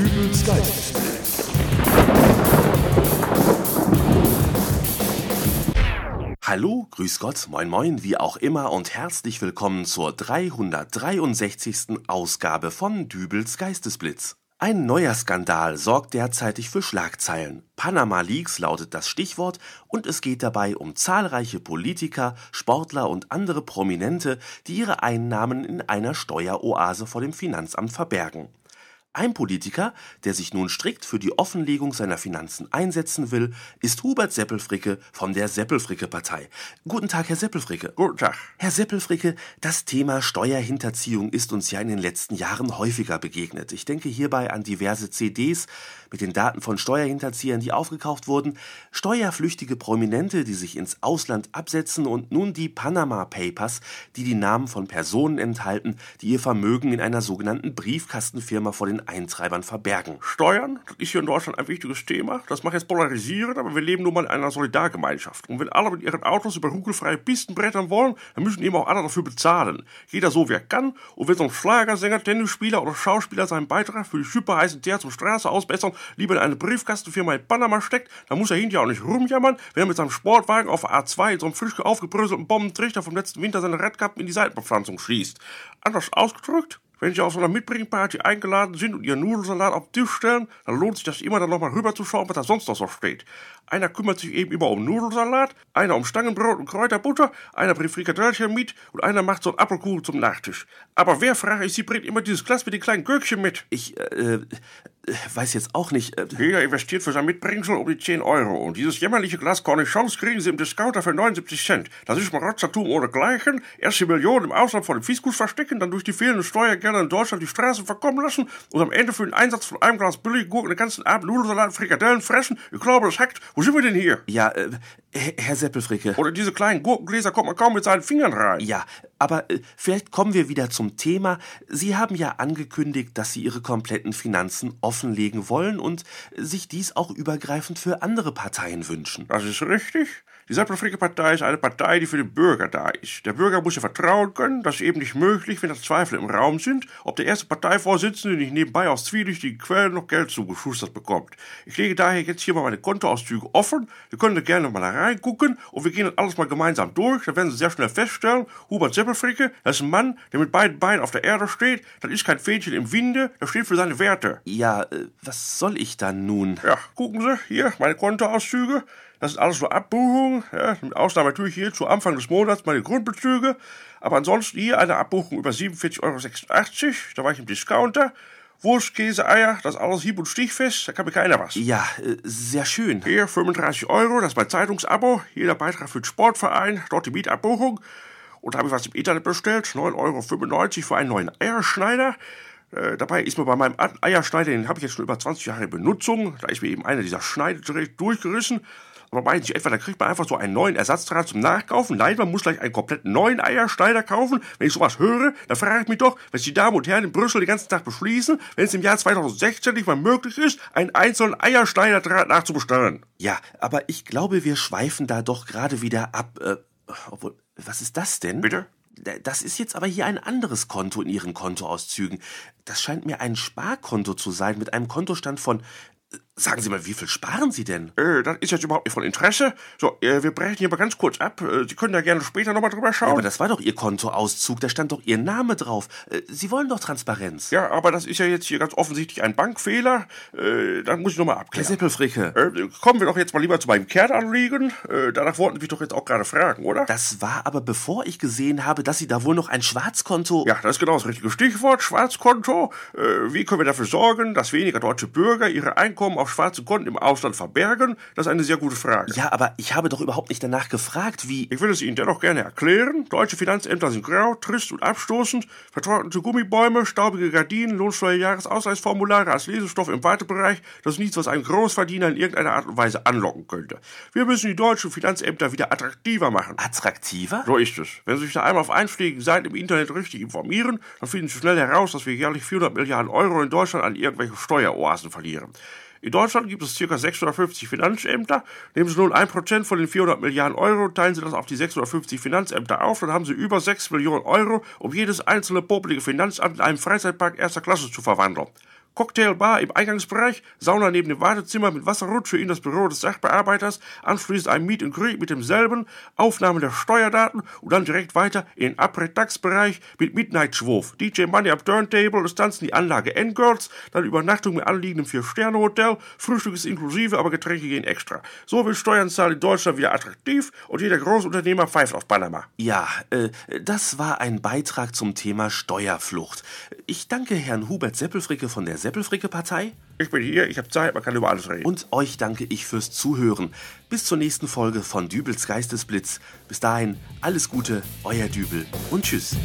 Dübels Geistesblitz. Hallo, grüß Gott, moin moin, wie auch immer und herzlich willkommen zur 363. Ausgabe von Dübels Geistesblitz. Ein neuer Skandal sorgt derzeitig für Schlagzeilen. Panama Leaks lautet das Stichwort und es geht dabei um zahlreiche Politiker, Sportler und andere Prominente, die ihre Einnahmen in einer Steueroase vor dem Finanzamt verbergen. Ein Politiker, der sich nun strikt für die Offenlegung seiner Finanzen einsetzen will, ist Hubert Seppelfricke von der Seppelfricke-Partei. Guten Tag, Herr Seppelfricke. Guten Tag. Herr Seppelfricke, das Thema Steuerhinterziehung ist uns ja in den letzten Jahren häufiger begegnet. Ich denke hierbei an diverse CDs mit den Daten von Steuerhinterziehern, die aufgekauft wurden, steuerflüchtige Prominente, die sich ins Ausland absetzen und nun die Panama Papers, die die Namen von Personen enthalten, die ihr Vermögen in einer sogenannten Briefkastenfirma vor den Eintreibern verbergen. Steuern, ist hier in Deutschland ein wichtiges Thema. Das mag jetzt polarisieren, aber wir leben nun mal in einer Solidargemeinschaft. Und wenn alle mit ihren Autos über rugelfreie Pisten brettern wollen, dann müssen eben auch alle dafür bezahlen. Jeder so, wer kann. Und wenn so ein Schlagersänger, Tennisspieler oder Schauspieler seinen Beitrag für die superheißen Teer zum Straße ausbessern lieber in eine Briefkastenfirma in Panama steckt, dann muss er hinterher auch nicht rumjammern, wenn er mit seinem Sportwagen auf A2 in so einem frisch aufgebröselten Bombentrichter vom letzten Winter seine Radkappen in die Seitenbepflanzung schießt. Anders ausgedrückt, wenn Sie auf so einer Mitbringparty eingeladen sind und Ihren Nudelsalat auf den Tisch stellen, dann lohnt sich das immer, dann nochmal rüberzuschauen, was da sonst noch so steht. Einer kümmert sich eben immer um Nudelsalat, einer um Stangenbrot und Kräuterbutter, einer bringt Frikadellchen mit und einer macht so einen Apfelkuchen zum Nachtisch. Aber wer, frage ich Sie, bringt immer dieses Glas mit den kleinen Gürkchen mit? Ich, äh, weiß jetzt auch nicht. Äh, Jeder investiert für sein Mitbringsel um die 10 Euro. Und dieses jämmerliche Glas Cornichons kriegen Sie im Discounter für 79 Cent. Das ist Marotzertum ohne Gleichen. Erst die Millionen im Ausland vor dem Fiskus verstecken, dann durch die fehlenden Steuergelder in Deutschland die Straßen verkommen lassen und am Ende für den Einsatz von einem Glas Billiggurken den ganzen Abend Nudelsalat Frikadellen fressen. Ich glaube, das hackt. Wo sind wir denn hier? Ja, äh, Herr Seppelfricke. Oder diese kleinen Gurkengläser kommt man kaum mit seinen Fingern rein. Ja, aber äh, vielleicht kommen wir wieder zum Thema. Sie haben ja angekündigt, dass Sie Ihre kompletten Finanzen offenlegen wollen und sich dies auch übergreifend für andere Parteien wünschen. Das ist richtig. Die Seppelfricke-Partei ist eine Partei, die für den Bürger da ist. Der Bürger muss ja vertrauen können, dass es eben nicht möglich, wenn da Zweifel im Raum sind, ob der erste Parteivorsitzende nicht nebenbei aus zwielichtigen Quellen noch Geld zugeschustert bekommt. Ich lege daher jetzt hier mal meine Kontoauszüge offen. Sie können da gerne mal reingucken und wir gehen das alles mal gemeinsam durch. Da werden Sie sehr schnell feststellen, Hubert Seppelfricke, das ist ein Mann, der mit beiden Beinen auf der Erde steht. Das ist kein Fähnchen im Winde, das steht für seine Werte. Ja, äh, was soll ich dann nun? Ja, gucken Sie, hier, meine Kontoauszüge. Das ist alles nur Abbuchung, ja, mit Ausnahme natürlich hier zu Anfang des Monats meine Grundbezüge. Aber ansonsten hier eine Abbuchung über 47,86 Euro. Da war ich im Discounter. Wurst, Käse, Eier, das alles hieb- und stichfest, da kann mir keiner was. Ja, äh, sehr schön. Hier 35 Euro, das ist mein Zeitungsabo. Jeder Beitrag für den Sportverein, dort die Mietabbuchung. Und da habe ich was im Internet bestellt, 9,95 Euro für einen neuen Eierschneider. Äh, dabei ist mir bei meinem Eierschneider, den habe ich jetzt schon über 20 Jahre in Benutzung, da ist mir eben einer dieser Schneidegeräte durchgerissen. Aber meinen Sie etwa, da kriegt man einfach so einen neuen Ersatzdraht zum Nachkaufen? Nein, man muss gleich einen komplett neuen Eierschneider kaufen. Wenn ich sowas höre, dann frage ich mich doch, was die Damen und Herren in Brüssel den ganzen Tag beschließen, wenn es im Jahr 2016 nicht mal möglich ist, einen einzelnen Eierschneiderdraht nachzubestellen. Ja, aber ich glaube, wir schweifen da doch gerade wieder ab. Äh, obwohl, was ist das denn? Bitte? Das ist jetzt aber hier ein anderes Konto in Ihren Kontoauszügen. Das scheint mir ein Sparkonto zu sein mit einem Kontostand von Sagen Sie mal, wie viel sparen Sie denn? Äh, das ist jetzt überhaupt nicht von Interesse. So, äh, wir brechen hier mal ganz kurz ab. Äh, Sie können da gerne später nochmal drüber schauen. Ja, aber das war doch Ihr Kontoauszug, da stand doch Ihr Name drauf. Äh, Sie wollen doch Transparenz. Ja, aber das ist ja jetzt hier ganz offensichtlich ein Bankfehler. Äh, dann muss ich nochmal abklären. Herr Seppelfricke. Äh, kommen wir doch jetzt mal lieber zu meinem Kernanliegen. Danach wollten Sie mich doch jetzt auch gerade fragen, oder? Das war aber bevor ich gesehen habe, dass Sie da wohl noch ein Schwarzkonto... Ja, das ist genau das richtige Stichwort, Schwarzkonto. Wie können wir dafür sorgen, dass weniger deutsche Bürger ihre Einkommen auf schwarze Konten im Ausland verbergen? Das ist eine sehr gute Frage. Ja, aber ich habe doch überhaupt nicht danach gefragt, wie... Ich will es Ihnen dennoch gerne erklären. Deutsche Finanzämter sind grau, trist und abstoßend. Vertrocknete Gummibäume, staubige Gardinen, Lohnsteuerjahresausweisformulare als Lesestoff im Wartebereich. Das ist nichts, was einen Großverdiener in irgendeiner Art und Weise anlocken könnte. Wir müssen die deutschen Finanzämter wieder attraktiver machen. Attraktiver? So ist es. Wenn Sie sich da einmal auf einschlägigen Seiten im Internet richtig informieren, dann finden Sie schnell heraus, dass wir jährlich 400 Milliarden Euro in Deutschland an irgendwelche Steueroasen verlieren. In Deutschland gibt es ca. 650 Finanzämter. Nehmen Sie nun 1% von den 400 Milliarden Euro, teilen Sie das auf die 650 Finanzämter auf, dann haben Sie über 6 Millionen Euro, um jedes einzelne popelige Finanzamt in einen Freizeitpark erster Klasse zu verwandeln. Cocktailbar im Eingangsbereich, Sauna neben dem Wartezimmer mit Wasserrutsch für ihn das Büro des Sachbearbeiters, anschließend ein Meet and Greet mit demselben, Aufnahme der Steuerdaten und dann direkt weiter in den Après-Tax-Bereich mit Midnight-Schwurf, DJ Money up Turntable, das tanzen die Anlage N-Girls, dann Übernachtung mit anliegendem Vier-Sterne-Hotel, Frühstück ist inklusive, aber Getränke gehen extra. So will Steuernzahl in Deutschland wieder attraktiv und jeder Großunternehmer pfeift auf Panama. Ja, äh, das war ein Beitrag zum Thema Steuerflucht. Ich danke Herrn Hubert Seppelfricke von der Seppelfricke-Partei. Ich bin hier, ich habe Zeit, man kann über alles reden. Und euch danke ich fürs Zuhören. Bis zur nächsten Folge von Dübels Geistesblitz. Bis dahin, alles Gute, euer Dübel und tschüss.